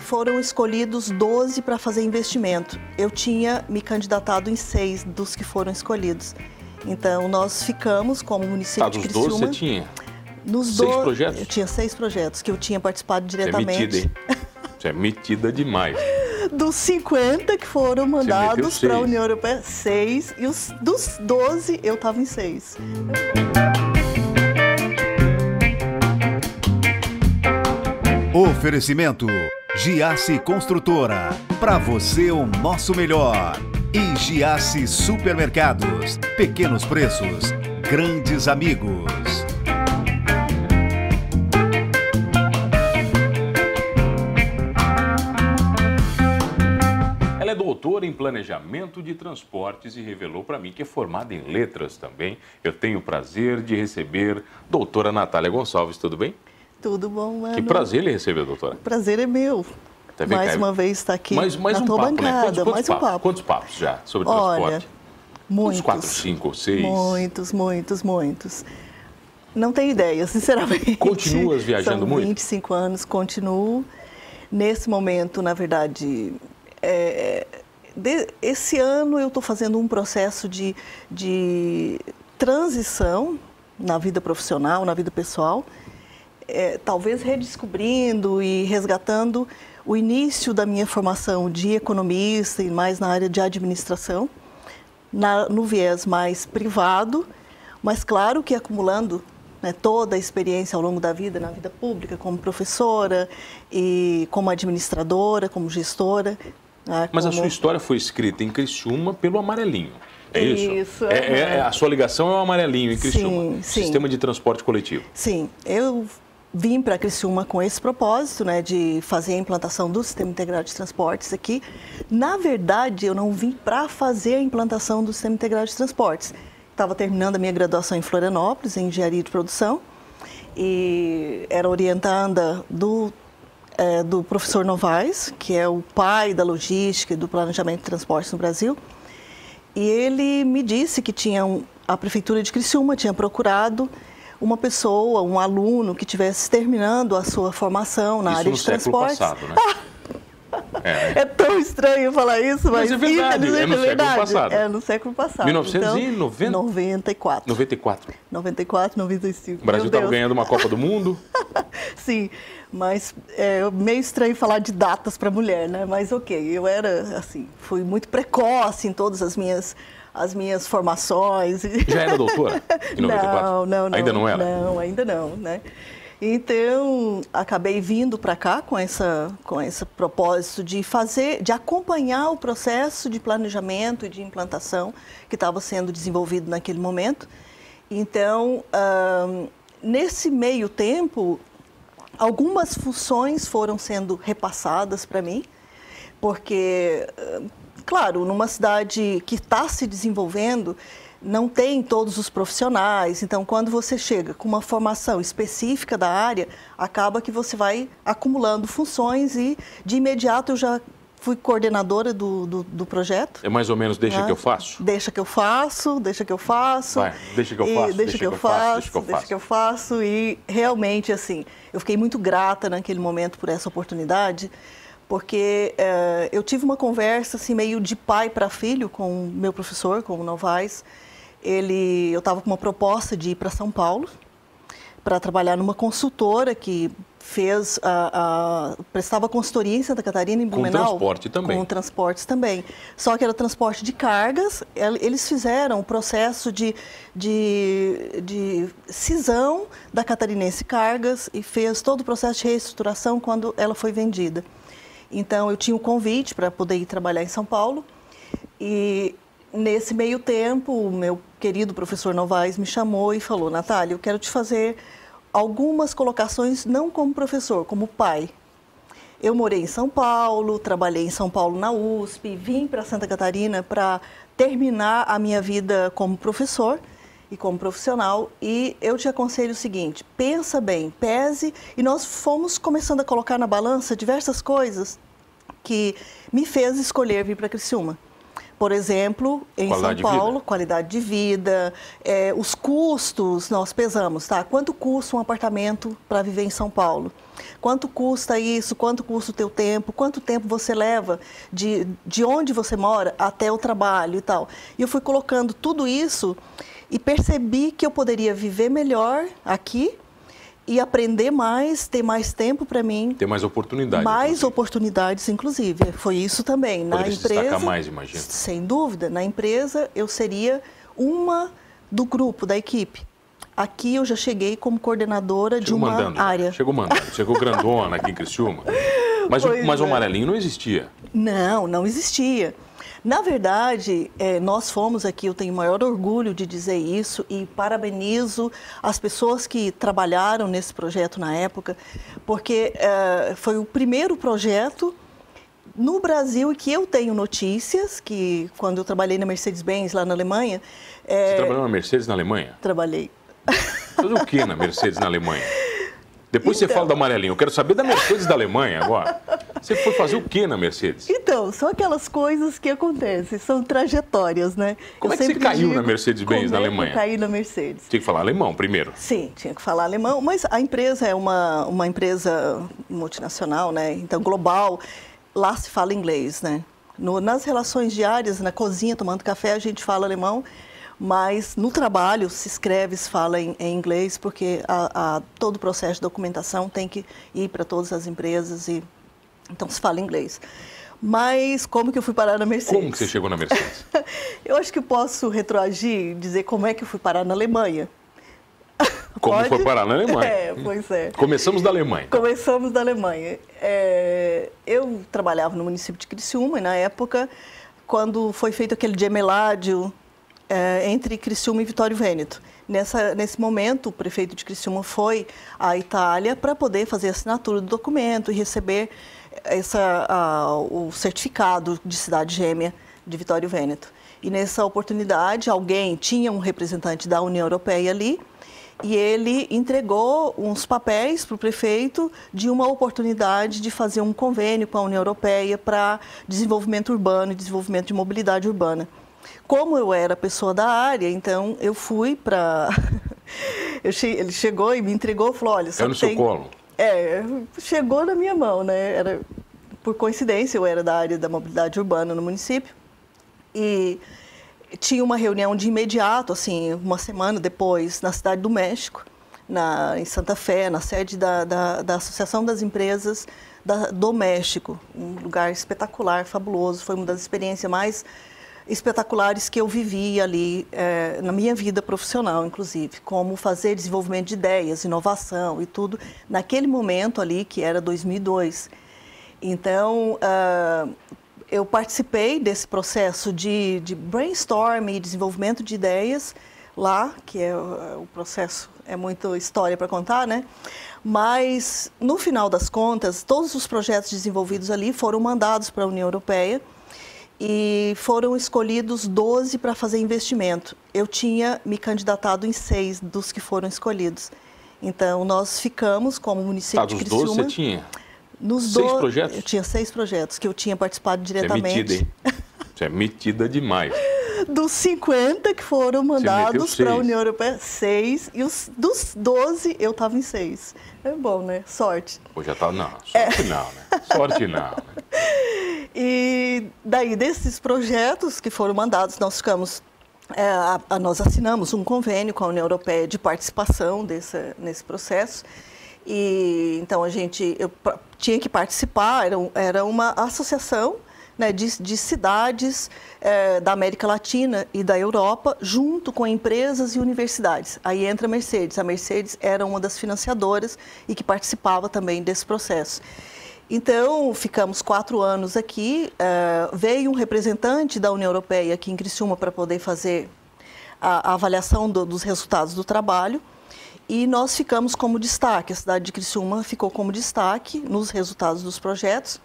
foram escolhidos 12 para fazer investimento. Eu tinha me candidatado em seis dos que foram escolhidos. Então, nós ficamos como município Tá, de dos Criciúma. 12 você tinha. Nos seis do- projetos? Eu tinha seis projetos que eu tinha participado Você é diretamente. metida, hein? Você é metida demais. Dos 50 que foram mandados para a. União Europeia, seis. E os, dos 12, eu estava em seis. Oferecimento Giasse Construtora. Para você o nosso melhor. E Giasse Supermercados. Pequenos preços, grandes amigos. Ela é doutora em planejamento de transportes e revelou para mim que é formada em letras também. Eu tenho o prazer de receber doutora Natália Gonçalves, tudo bem? Tudo bom, mano? Que prazer lhe receber, doutora. Prazer é meu. Vendo, mais Caio? uma vez estar aqui mais, mais na um tua papo, né? bancada. Quantos, quantos mais um papo. Quantos papos já sobre Olha, transporte? muitos. Uns quatro, cinco seis? Muitos, muitos, muitos. Não tenho ideia, sinceramente. Continuas viajando São muito? 25 anos, continuo. Nesse momento, na verdade, é, de- esse ano eu estou fazendo um processo de, de transição na vida profissional, na vida pessoal, é, talvez redescobrindo e resgatando o início da minha formação de economista e mais na área de administração, na- no viés mais privado, mas claro que acumulando né, toda a experiência ao longo da vida, na vida pública, como professora e como administradora, como gestora. né, Mas a como- sua história foi escrita em Criciúma pelo Amarelinho. É isso? Isso, É, é- é- a sua ligação é o Amarelinho em Criciúma. Sim, sim. Sistema de transporte coletivo. Sim, eu vim para Criciúma com esse propósito, né, de fazer a implantação do Sistema Integrado de Transportes aqui. Na verdade, eu não vim para fazer a implantação do Sistema Integrado de Transportes. Estava terminando a minha graduação em Florianópolis, em Engenharia de Produção, e era orientanda do, eh, do professor Novaes, que é o pai da logística e do planejamento de transportes no Brasil. E ele me disse que tinha um- a prefeitura de Criciúma tinha procurado uma pessoa, um aluno que estivesse terminando a sua formação na isso área de século transporte. passado, né? É. É tão estranho falar isso, mas, Mas é verdade, é no século verdade. passado. É no século passado. 1990? Então, 94. 94. 94, 95. O Brasil estava ganhando uma Copa do Mundo. Sim, mas é meio estranho falar de datas para mulher, né? Mas ok, eu era assim, fui muito precoce em todas as minhas as minhas formações. Já era doutora em 94? Não, não, não. Ainda não era? Não, ainda não, né? Então, acabei vindo para cá com essa com esse propósito de fazer, de acompanhar o processo de planejamento e de implantação que estava sendo desenvolvido naquele momento. Então, nesse meio tempo, algumas funções foram sendo repassadas para mim, porque, claro, numa cidade que está se desenvolvendo, não tem todos os profissionais. Então, quando você chega com uma formação específica da área, acaba que você vai acumulando funções e, de imediato, eu já fui coordenadora do, do, do projeto. É mais ou menos deixa né? que eu faço? Deixa que eu faço, deixa que eu faço. Vai, deixa que eu faço, deixa, que eu faço, deixa que eu faço. E realmente, assim, eu fiquei muito grata naquele momento por essa oportunidade, porque eh, eu tive uma conversa, assim, meio de pai para filho com o meu professor, com o Novaes. Ele, eu estava com uma proposta de ir para São Paulo para trabalhar numa consultora que fez a, a- prestava consultoria em Santa Catarina, em Com Blumenau. transporte também. Com transportes também. Só que era transporte de cargas. El- Eles fizeram o processo de, de, de cisão da Catarinense Cargas e fez todo o processo de reestruturação quando ela foi vendida. Então, eu tinha o convite para poder ir trabalhar em São Paulo. E nesse meio tempo, o meu querido professor Novaes me chamou e falou: Natália, eu quero te fazer algumas colocações, não como professor, como pai. Eu morei em São Paulo, trabalhei em São Paulo na USP, vim para Santa Catarina para terminar a minha vida como professor e como profissional. E eu te aconselho o seguinte: pensa bem, pese. E nós fomos começando a colocar na balança diversas coisas que me fez escolher vir para Criciúma. por exemplo, em Qualidade São de Paulo, vida. qualidade de vida, é, os custos, nós pesamos, tá? Quanto custa um apartamento para viver em São Paulo? Quanto custa isso? Quanto custa o teu tempo? Quanto tempo você leva de, de onde você mora até o trabalho e tal? E eu fui colocando tudo isso e percebi que eu poderia viver melhor aqui e aprender mais, ter mais tempo para mim, Tem mais oportunidade. mais inclusive. oportunidades, inclusive. Foi isso também. Na Poderia se empresa, destacar mais, imagino. sem dúvida, na empresa eu seria uma do grupo, da equipe. Aqui eu já cheguei como coordenadora de uma mandando. área. Chegou mandando. Chegou grandona aqui em Criciúma. Mas, o, Pois mas o é. amarelinho não existia. Não, não existia. Na verdade, eh, nós fomos aqui, eu tenho o maior orgulho de dizer isso e parabenizo as pessoas que trabalharam nesse projeto na época, porque eh, foi o primeiro projeto no Brasil e que eu tenho notícias, que quando eu trabalhei na Mercedes-Benz lá na Alemanha, Você eh, trabalhou na Mercedes na Alemanha? trabalhei. Fazer o que na Mercedes na Alemanha? Depois você Então. fala do amarelinho. Eu quero saber da Mercedes da Alemanha agora. Você foi fazer o que na Mercedes? Então, são aquelas coisas que acontecem, são trajetórias, né? Como Eu é que você caiu na digo, Mercedes-Benz na é Alemanha? Eu caí na Mercedes. Tinha que falar alemão primeiro. Sim, tinha que falar alemão, mas a empresa é uma, uma empresa multinacional, né? Então, global. Lá se fala inglês, né? No- nas relações diárias, na cozinha, tomando café, a gente fala alemão, mas no trabalho se escreve, se fala em, em inglês, porque a, a- todo o processo de documentação tem que ir para todas as empresas e então se fala inglês. Mas como que eu fui parar na Mercedes? Como que você chegou na Mercedes? Eu acho que posso retroagir e dizer como é que eu fui parar na Alemanha. Como Pode? foi parar na Alemanha? É, pois é. Começamos da Alemanha. Começamos da Alemanha. É, eu trabalhava no município de Criciúma e na época, quando foi feito aquele gemeládio é, entre Criciúma e Vitório Vêneto. Nessa, nesse momento, o prefeito de Criciúma foi à Itália para poder fazer a assinatura do documento e receber essa, a- o certificado de cidade gêmea de Vitório Vêneto. E nessa oportunidade, alguém tinha um representante da União Europeia ali e ele entregou uns papéis para o prefeito de uma oportunidade de fazer um convênio com a União Europeia para desenvolvimento urbano e desenvolvimento de mobilidade urbana. Como eu era pessoa da área, então eu fui para. che- Ele chegou e me entregou e falou: olha, só É no seu tem... colo. É, chegou na minha mão, né? Era, por coincidência, eu era da área da mobilidade urbana no município e tinha uma reunião de imediato, assim, uma semana depois, na cidade do México, na, em Santa Fé, na sede da, da, da Associação das Empresas da, do México. Um lugar espetacular, fabuloso. Foi uma das experiências mais espetaculares que eu vivi ali eh, na minha vida profissional, inclusive, como fazer desenvolvimento de ideias, inovação e tudo, naquele momento ali, que era 2002. Então, ah, eu participei desse processo de, de brainstorm e desenvolvimento de ideias lá, que é o processo, é muita história para contar, né? Mas, no final das contas, todos os projetos desenvolvidos ali foram mandados para a União Europeia e foram escolhidos 12 para fazer investimento. Eu tinha me candidatado em seis dos que foram escolhidos. Então, nós ficamos como município Tá, de dos Criciúma. 12 você tinha. Nos Seis do- projetos? Eu tinha seis projetos que eu tinha participado Você é diretamente. metida, hein? Você é metida demais. Dos 50 que foram mandados para a. União Europeia, seis. E os, dos 12, eu estava em seis. É bom, né? Sorte. Pô, já tá. Não, sorte não, né? Sorte não. Né? E daí, desses projetos que foram mandados, nós ficamos. é, a- a- nós assinamos um convênio com a União Europeia de participação desse, nesse processo. E então a gente eu tinha que participar, era, era uma associação né, de, de cidades eh, da América Latina e da Europa, junto com empresas e universidades. Aí entra a Mercedes. A Mercedes era uma das financiadoras e que participava também desse processo. Então, ficamos quatro anos aqui. eh, veio um representante da União Europeia aqui em Criciúma para poder fazer a, a avaliação do- dos resultados do trabalho. E nós ficamos como destaque, a cidade de Criciúma ficou como destaque nos resultados dos projetos.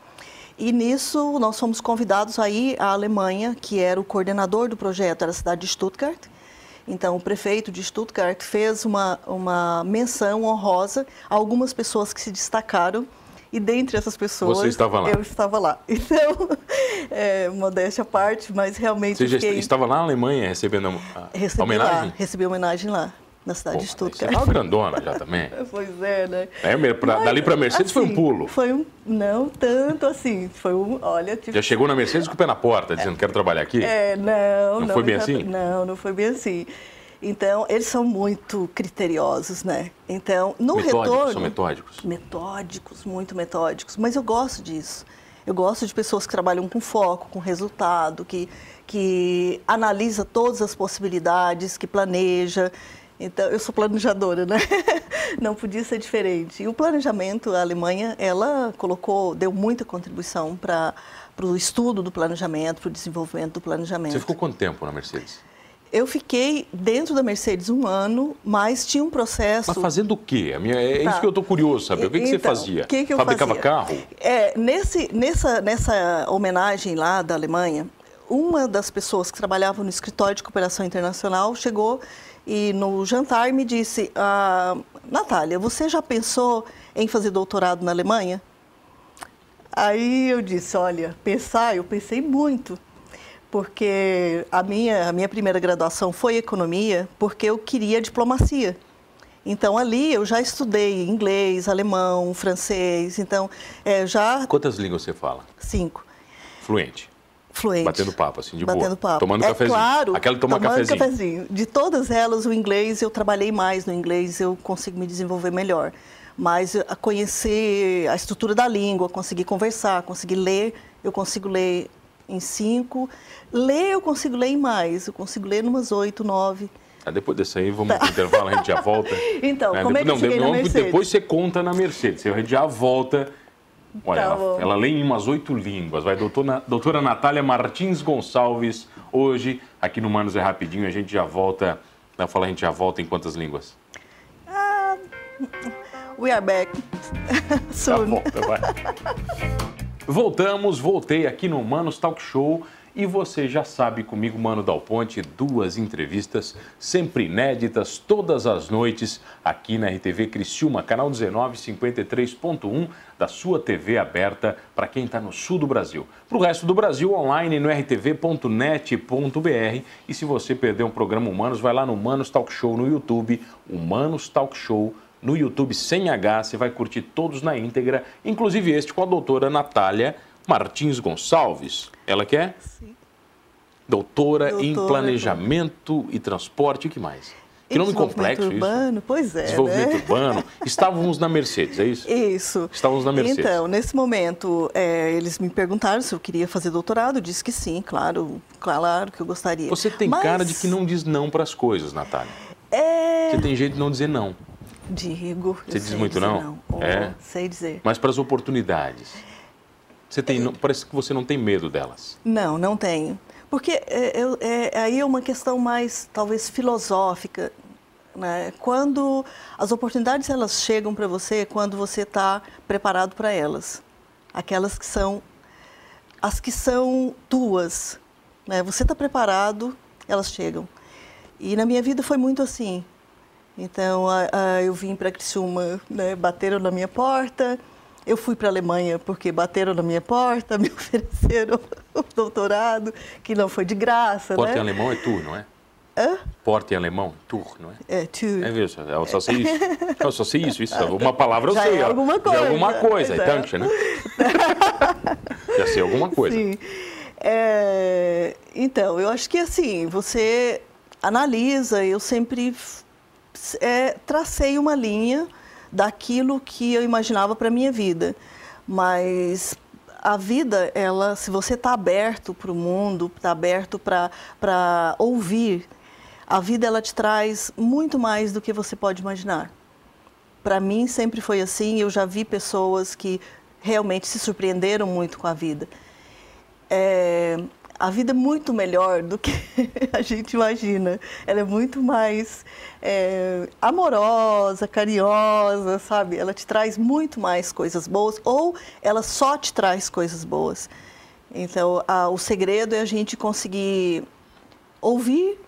E nisso nós fomos convidados a ir à Alemanha, que era o coordenador do projeto, era a cidade de Stuttgart. Então, o prefeito de Stuttgart fez uma, uma menção honrosa a algumas pessoas que se destacaram e dentre essas pessoas Você estava lá. eu estava lá. Então, é, modéstia à parte, mas realmente Você já fiquei... estava lá na Alemanha recebendo a, recebi a homenagem? Lá, recebi homenagem lá, na cidade Pô, de Você Stuttgart. é uma grandona já também. Pois é, né? É, pra, Mas, dali para Mercedes foi um assim, pulo. Foi um, não tanto assim, foi um, olha, tive Já chegou na Mercedes com o pé na porta, dizendo quero trabalhar aqui? É, não, Não foi bem assim? Não, não foi bem assim. Então, eles são muito criteriosos, né? Então, no metódicos, retorno... são metódicos. Metódicos, muito metódicos. Mas eu gosto disso. Eu gosto de pessoas que trabalham com foco, com resultado, que, que analisa todas as possibilidades, que planeja. Então, eu sou planejadora, né? Não podia ser diferente. E o planejamento, a Alemanha, ela colocou, deu muita contribuição para o estudo do planejamento, para o desenvolvimento do planejamento. Você ficou quanto tempo na Mercedes? Eu fiquei dentro da Mercedes um ano, mas tinha um processo. Mas fazendo o quê? É Tá. isso que eu estou curioso saber. O que, que você Então, fazia? o que que eu Fabricava fazia? carro? É, nesse, nessa, nessa homenagem lá da Alemanha, uma das pessoas que trabalhava no escritório de cooperação internacional chegou e no jantar me disse: ah, Natália, você já pensou em fazer doutorado na Alemanha? Aí eu disse: Olha, pensar, eu pensei muito. Porque a minha, a minha primeira graduação foi economia, porque eu queria diplomacia. Então ali eu já estudei inglês, alemão, francês, então é, já Quantas línguas você fala? cinco Fluente. Fluente. Batendo papo, assim, de Batendo boa. papo. Tomando é cafezinho. Claro, Aquela que toma tomando cafezinho. De todas elas, o inglês eu trabalhei mais no inglês, eu consigo me desenvolver melhor. Mas a conhecer a estrutura da língua, conseguir conversar, conseguir ler, eu consigo ler em cinco. Ler eu consigo ler em mais, eu consigo ler umas oito, nove. Ah, depois desse aí, vamos pro intervalo, a gente já volta. Tá. Então, Né? como é que eu não, cheguei na não? Depois você conta na Mercedes, a gente já volta. Olha, Tá ela, bom. ela lê em umas oito línguas. Vai, doutora, doutora Natália Martins Gonçalves, hoje, aqui no Manos é Rapidinho, a gente já volta. Não, fala, a gente já volta em quantas línguas? Ah, we are back. Soon. volta, vai. Voltamos, voltei aqui no Manos Talk Show e você já sabe comigo, Mano Dal Ponte, duas entrevistas sempre inéditas todas as noites aqui na RTV Criciúma, canal 1953.1 da sua TV aberta para quem está no sul do Brasil. Para o resto do Brasil, online no rtv.net.br e se você perdeu um programa Humanos, vai lá no Manos Talk Show no YouTube, Humanos Talk Show no YouTube sem H, você vai curtir todos na íntegra, inclusive este com a doutora Natália Martins Gonçalves. Ela que é? Sim. Doutora, em Doutora, Planejamento e Transporte, o que mais? Que nome complexo isso. urbano, pois é. Desenvolvimento né? urbano. Estávamos na Mercedes, é isso? Isso. Estávamos na Mercedes. Então, nesse momento, é, eles me perguntaram se eu queria fazer doutorado. Eu disse que sim, claro, claro que eu gostaria. Você tem Mas, cara de que não diz não para as coisas, Natália. É, Você tem jeito de não dizer não. digo. Você diz muito dizer não? Oh, É? Sei dizer. Mas para as oportunidades. Você tem, parece que você não tem medo delas. Não, não tenho. Porque é, é- aí é uma questão mais, talvez, filosófica. Né? Quando as oportunidades elas chegam para você, quando você está preparado para elas. Aquelas que são as que são tuas. Né? Você está preparado, elas chegam. E na minha vida foi muito assim. Então, a- a- eu vim para Criciúma, né? bateram na minha porta. Eu fui para a Alemanha porque bateram na minha porta, me ofereceram o doutorado, que não foi de graça, Porta em né? alemão é tour, não é? Hã? Porta em alemão, tour, não é? É, tu. É mesmo, eu só sei isso. Eu só sei isso, isso. Uma palavra eu Já sei. é alguma Já é coisa, alguma coisa, é. Danke, né? Já sei alguma coisa. Sim. É, então, eu acho que assim, você analisa, eu sempre é, tracei uma linha daquilo que eu imaginava para minha vida. Mas a vida, ela, se você está aberto para o mundo, está aberto para ouvir, a vida ela te traz muito mais do que você pode imaginar. Para mim sempre foi assim. Eu já vi pessoas que realmente se surpreenderam muito com a vida. É, a vida é muito melhor do que a gente imagina. Ela é muito mais é, amorosa, carinhosa, sabe? Ela te traz muito mais coisas boas ou ela só te traz coisas boas. Então, a- o segredo é a gente conseguir ouvir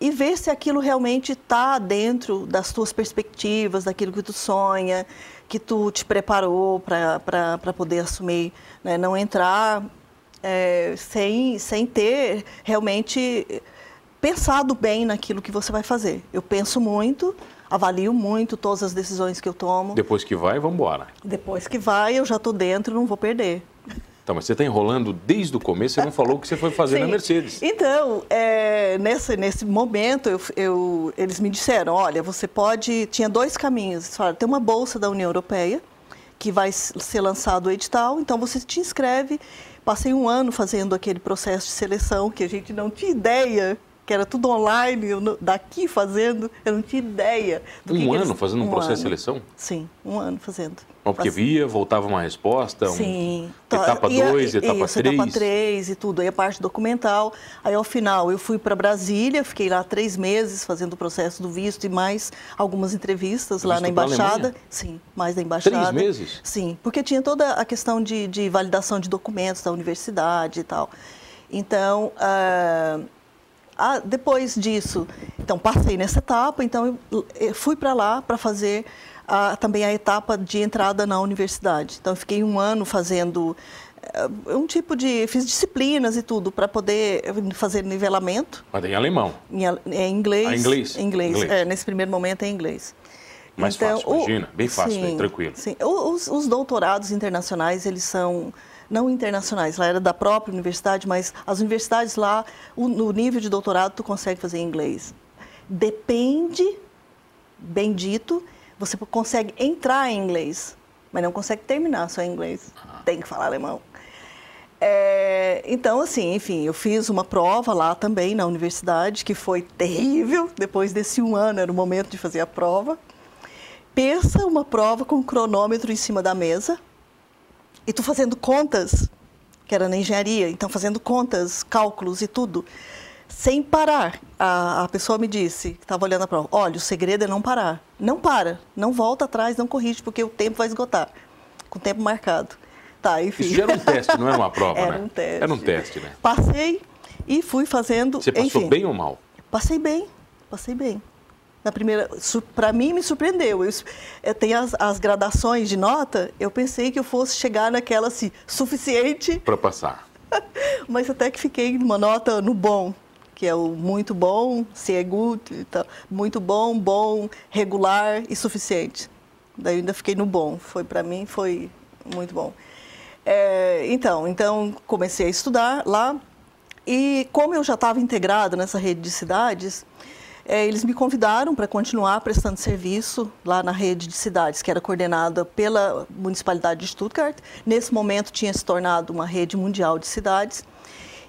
e ver se aquilo realmente está dentro das tuas perspectivas, daquilo que tu sonha, que tu te preparou para poder assumir, né? não entrar é, sem, sem ter realmente pensado bem naquilo que você vai fazer. Eu penso muito, avalio muito todas as decisões que eu tomo. Depois que vai, vamos embora. Depois que vai, eu já estou dentro, não vou perder. Então, mas você está enrolando desde o começo, você não falou o que você foi fazer na Mercedes. Então, é, nesse, nesse momento, eu, eu, eles me disseram, olha, você pode... Tinha dois caminhos. Falaram, tem uma bolsa da União Europeia, que vai ser lançado o edital, então você te inscreve. Passei um ano fazendo aquele processo de seleção, que a gente não tinha ideia que era tudo online, eu, daqui fazendo, eu não tinha ideia. um que ano que fazendo um, um processo ano. de seleção? Sim, um ano fazendo. Mas porque via, voltava uma resposta, Sim. Um, etapa 2, etapa 3. etapa 3 e tudo, aí a parte documental. Aí ao final eu fui para Brasília, fiquei lá três meses fazendo o processo do visto e mais algumas entrevistas lá na embaixada. Sim, mais da embaixada. Três meses? Sim, porque tinha toda a questão de, de validação de documentos da universidade e tal. Então, uh, ah, depois disso, então passei nessa etapa, então fui para lá para fazer também a etapa de entrada na universidade. Então eu fiquei um ano fazendo uh, um tipo de fiz disciplinas e tudo para poder fazer nivelamento. Mas em alemão? Em, em inglês. Ah, inglês. Em inglês. inglês. É, nesse primeiro momento é inglês. Mais então, fácil, imagina, bem fácil, sim, bem tranquilo. Sim. Os, os doutorados internacionais eles são não internacionais, lá era da própria universidade, mas as universidades lá, o, no nível de doutorado, tu consegue fazer em inglês. Depende, bem dito, você consegue entrar em inglês, mas não consegue terminar só em inglês. Tem que falar alemão. É, então, assim, enfim, eu fiz uma prova lá também na universidade, que foi terrível. Depois desse um ano, era o momento de fazer a prova. Pensa uma prova com um cronômetro em cima da mesa, e tu fazendo contas, que era na engenharia, então fazendo contas, cálculos e tudo, sem parar. A, a pessoa me disse, que estava olhando a prova, olha, o segredo é não parar. Não para, não volta atrás, não corrige, porque o tempo vai esgotar, com o tempo marcado. Tá, enfim. Isso era um teste, não era uma prova, era né? Um teste. Era um teste, né? Passei e fui fazendo. Você passou enfim, bem ou mal? Passei bem, passei bem na primeira, para mim me surpreendeu. Eu, eu tenho as, as, gradações de nota, eu pensei que eu fosse chegar naquela assim, suficiente para passar. Mas até que fiquei numa nota no bom, que é o muito bom, se é good, então, muito bom, bom, regular e suficiente. Daí ainda fiquei no bom. Foi para mim foi muito bom. É, então, então comecei a estudar lá e como eu já estava integrado nessa rede de cidades, é, eles me convidaram para continuar prestando serviço lá na rede de cidades, que era coordenada pela Municipalidade de Stuttgart. Nesse momento tinha se tornado uma rede mundial de cidades.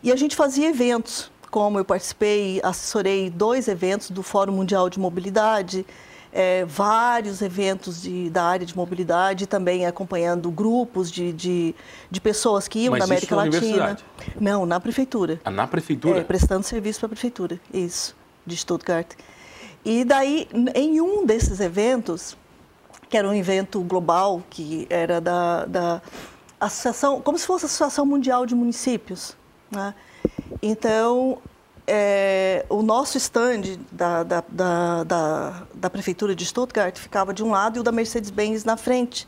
E a gente fazia eventos, como eu participei, assessorei dois eventos do Fórum Mundial de Mobilidade, é, vários eventos de, da área de mobilidade, também acompanhando grupos de, de, de pessoas que iam Mas da América isso Latina. Não, na prefeitura. Ah, na prefeitura? É, prestando serviço para a prefeitura, isso de Stuttgart. E daí, em um desses eventos, que era um evento global, que era da, da associação, como se fosse a Associação Mundial de Municípios, né? Então, é, o nosso stand da, da, da, da, prefeitura de Stuttgart ficava de um lado e o da Mercedes-Benz na frente.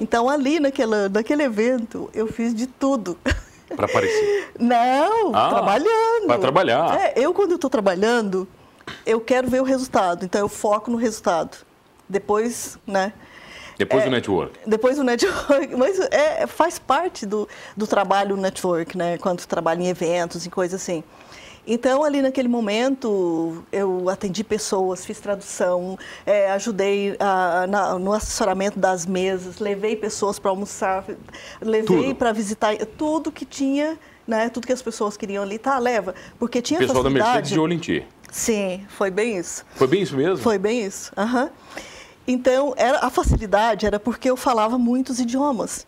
Então, ali naquela, naquele evento, eu fiz de tudo. Para aparecer? Não, ah, trabalhando. Para trabalhar. É, eu, quando estou trabalhando, eu quero ver o resultado. Então, eu foco no resultado. Depois, né? Depois é, do network. Depois do network. Mas é, faz parte do, do trabalho network, né? Quando trabalha em eventos, em coisas assim. Então, ali naquele momento, eu atendi pessoas, fiz tradução, é, ajudei a, na, no assessoramento das mesas, levei pessoas para almoçar, levei para visitar tudo que tinha, né, tudo que as pessoas queriam ali, tá, leva. Porque tinha o pessoal facilidade... da Mercedes de olho em ti. Sim, foi bem isso. Foi bem isso mesmo? Foi bem isso, uhum. Então, era, a facilidade era porque eu falava muitos idiomas.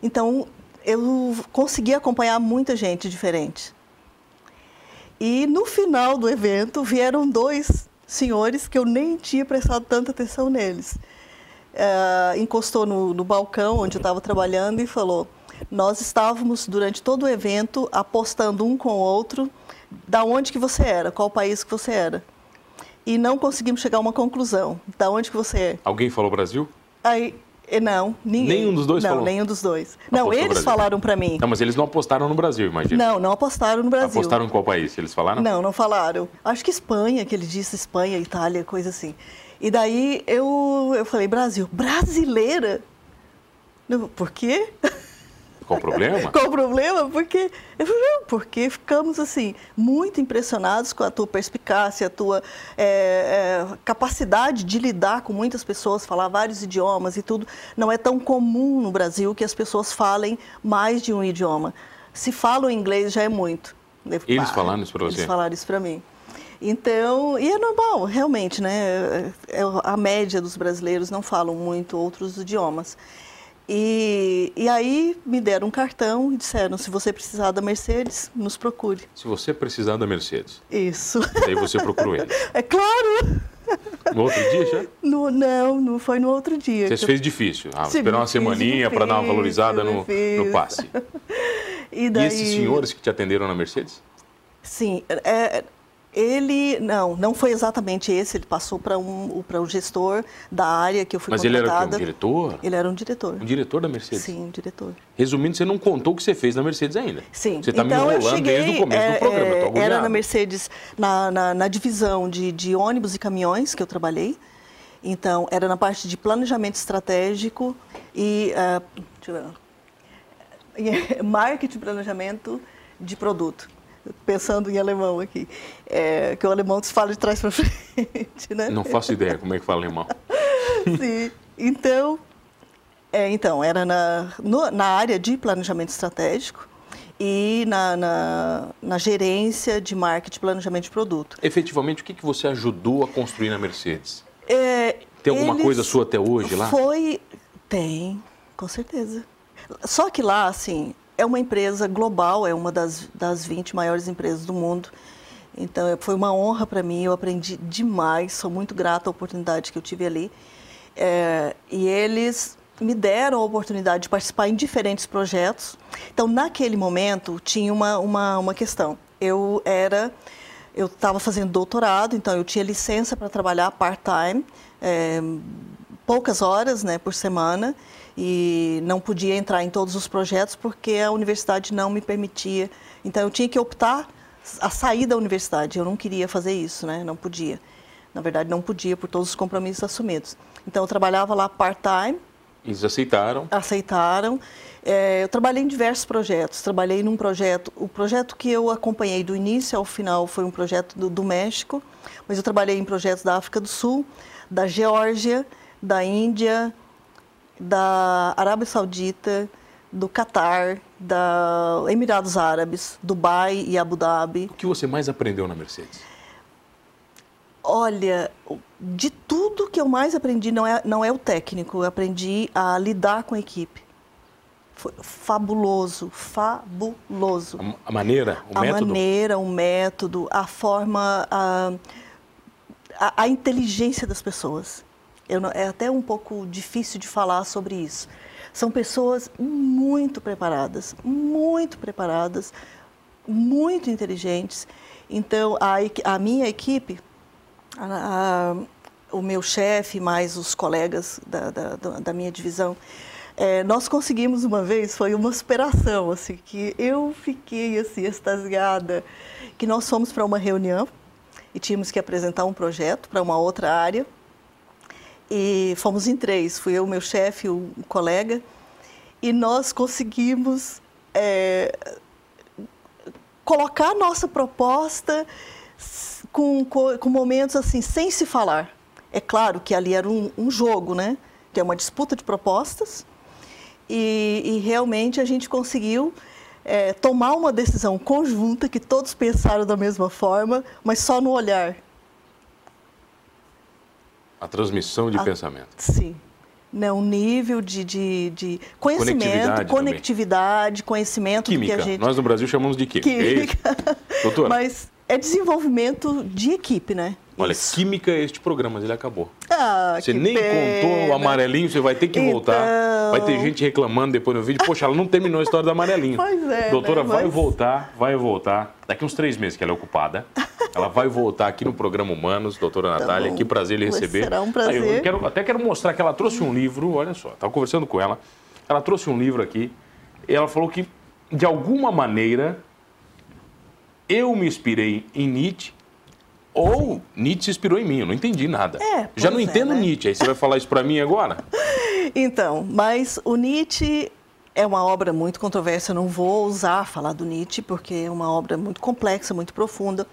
Então, eu conseguia acompanhar muita gente diferente. E no final do evento vieram dois senhores que eu nem tinha prestado tanta atenção neles. Uh, encostou no, no, balcão onde eu estava trabalhando e falou: nós estávamos durante todo o evento apostando um com o outro da onde que você era, qual país que você era. E não conseguimos chegar a uma conclusão. Da onde que você é? Alguém falou Brasil? Aí, eh, não, ninguém. Nenhum dos dois não, falou? nenhum dos dois. Apostou não, eles falaram para mim. Não, mas eles não apostaram no Brasil, imagina. Não, não apostaram no Brasil. Apostaram em qual país? Eles falaram? Não, não falaram. Acho que Espanha, que ele disse Espanha, Itália, coisa assim. E daí eu, eu falei, Brasil, brasileira? Não, Por quê? O problema? O problema? Porque, porque ficamos assim, muito impressionados com a tua perspicácia, a tua é, é, capacidade de lidar com muitas pessoas, falar vários idiomas e tudo. Não é tão comum no Brasil que as pessoas falem mais de um idioma. Se falam inglês já é muito. Eles falaram isso pra você? Eles falaram isso para mim. Então, e é normal, realmente, né? É- A média dos brasileiros não falam muito outros idiomas. E, e aí me deram um cartão e disseram: se você precisar da Mercedes, nos procure. Se você precisar da Mercedes, Isso. daí você procurou eles. É claro! No outro dia já? No- não, não foi no outro dia. Você fez difícil. Ah, esperar uma semaninha para dar uma valorizada no, no passe. E, E daí, esses senhores que te atenderam na Mercedes? Sim, é, ele não, não foi exatamente esse. Ele passou para um, o gestor da área que eu fui Mas ele era o quê? contratada. Um diretor? Ele era um diretor. Um diretor da Mercedes? Sim, um diretor. Resumindo, você não contou o que você fez na Mercedes ainda. Sim. Você está então, me eu enrolando cheguei, desde o começo é, do programa. eu é, agoniado. era na Mercedes, na, na, na divisão de, de ônibus e caminhões que eu trabalhei. Então, era na parte de planejamento estratégico e eu e marketing e planejamento de produto. Pensando em alemão aqui. É, que o alemão se fala de trás para frente, né? Não faço ideia como é que fala alemão. Sim. Então, é, então era na, no- na área de planejamento estratégico e na, na, na gerência de marketing e planejamento de produto. Efetivamente, o que, que você ajudou a construir na Mercedes? É, Tem alguma coisa sua até hoje lá? Foi, tem, com certeza. Só que lá, assim, é uma empresa global, é uma das, das 20 maiores empresas do mundo. Então, é- foi uma honra para mim, eu aprendi demais, sou muito grata à oportunidade que eu tive ali. É, e eles me deram a oportunidade de participar em diferentes projetos. Então, naquele momento, tinha uma, uma, uma questão. Eu era eu estava fazendo doutorado, então eu tinha licença para trabalhar part-time, é, poucas horas né, por semana, e não podia entrar em todos os projetos porque a universidade não me permitia. Então eu tinha que optar a sair da universidade. Eu não queria fazer isso, né? não podia. Na verdade, não podia por todos os compromissos assumidos. Então eu trabalhava lá part-time, Eles aceitaram. aceitaram. É, eu trabalhei em diversos projetos. Trabalhei num projeto, o projeto que eu acompanhei do início ao final foi um projeto do, do México, mas eu trabalhei em projetos da África do Sul, da Geórgia, da Índia, da Arábia Saudita, do Catar, da Emirados Árabes, Dubai e Abu Dhabi. O que você mais aprendeu na Mercedes? Olha, de tudo que eu mais aprendi não é, não é o técnico, eu aprendi a lidar com a equipe. Foi fabuloso, fabuloso. A, a maneira, o a método? maneira, o método, a forma, a, a, a inteligência das pessoas. Eu é até um pouco difícil de falar sobre isso. São pessoas muito preparadas, muito preparadas, muito inteligentes. Então, a, a minha equipe, a- a- o meu chefe, mais os colegas da, da- da minha divisão, é, nós conseguimos uma vez, foi uma superação, assim, que eu fiquei assim, extasiada, que nós fomos para uma reunião e tínhamos que apresentar um projeto para uma outra área. E fomos em três, fui eu, meu chefe, o colega, e nós conseguimos é, colocar nossa proposta com, co- com momentos assim, sem se falar. É claro que ali era um, um jogo, né? Que é uma disputa de propostas. E, e realmente a gente conseguiu é, tomar uma decisão conjunta que todos pensaram da mesma forma, mas só no olhar. A transmissão de A- pensamento. Sim. Né, um nível de, de, de conhecimento, Conectividade conhecimento do Química. que a gente. Nós no Brasil chamamos de química. é isso? Química. Doutora, Mas é desenvolvimento de equipe, né? olha, Isso. química é este programa, mas ele acabou. Ah, você nem pena. contou o amarelinho, você vai ter que voltar. Então. Vai ter gente reclamando depois no vídeo. Poxa, ela não terminou a história do amarelinho. Pois é, Doutora, né? vai Mas- voltar, vai voltar. Daqui uns três meses que ela é ocupada. Ela vai voltar aqui no programa Humanos, doutora Natália. bom. Que prazer lhe receber. será um Aí, prazer. eu quero- até quero mostrar que ela trouxe um livro, olha só, estava conversando com ela. Ela trouxe um livro aqui. E ela falou que, de alguma maneira, eu me inspirei em Nietzsche ou Nietzsche se inspirou em mim. Eu não entendi nada. É, Já não é, entendo né? Nietzsche. Aí você vai falar isso para mim agora? Então, mas o Nietzsche é uma obra muito controversa. Eu não vou ousar falar do Nietzsche, porque é uma obra muito complexa, muito profunda.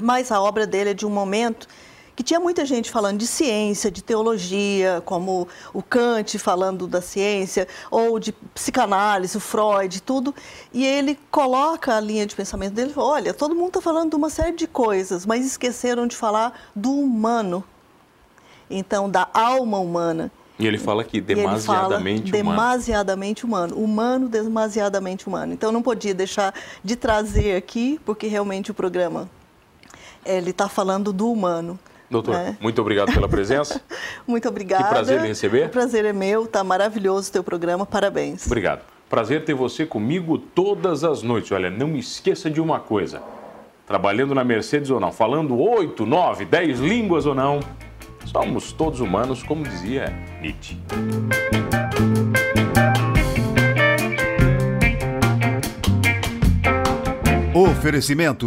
Mas a obra dele é de um momento que tinha muita gente falando de ciência, de teologia, como o Kant falando da ciência, ou de psicanálise, o Freud, tudo. E ele coloca a linha de pensamento dele, olha, todo mundo está falando de uma série de coisas, mas esqueceram de falar do humano. Então, da alma humana. E ele fala aqui, E ele fala demasiadamente humano. demasiadamente humano. Humano, demasiadamente humano. Então, não podia deixar de trazer aqui, porque realmente o programa ele está falando do humano. Doutor, né? muito obrigado pela presença. Muito obrigada. prazer lhe receber. O prazer é meu, tá maravilhoso o teu programa, parabéns. Obrigado. Prazer ter você comigo todas as noites. Olha, não me esqueça de uma coisa. Trabalhando na Mercedes ou não, falando 8, 9, 10 línguas ou não, somos todos humanos, como dizia Nietzsche. Oferecimento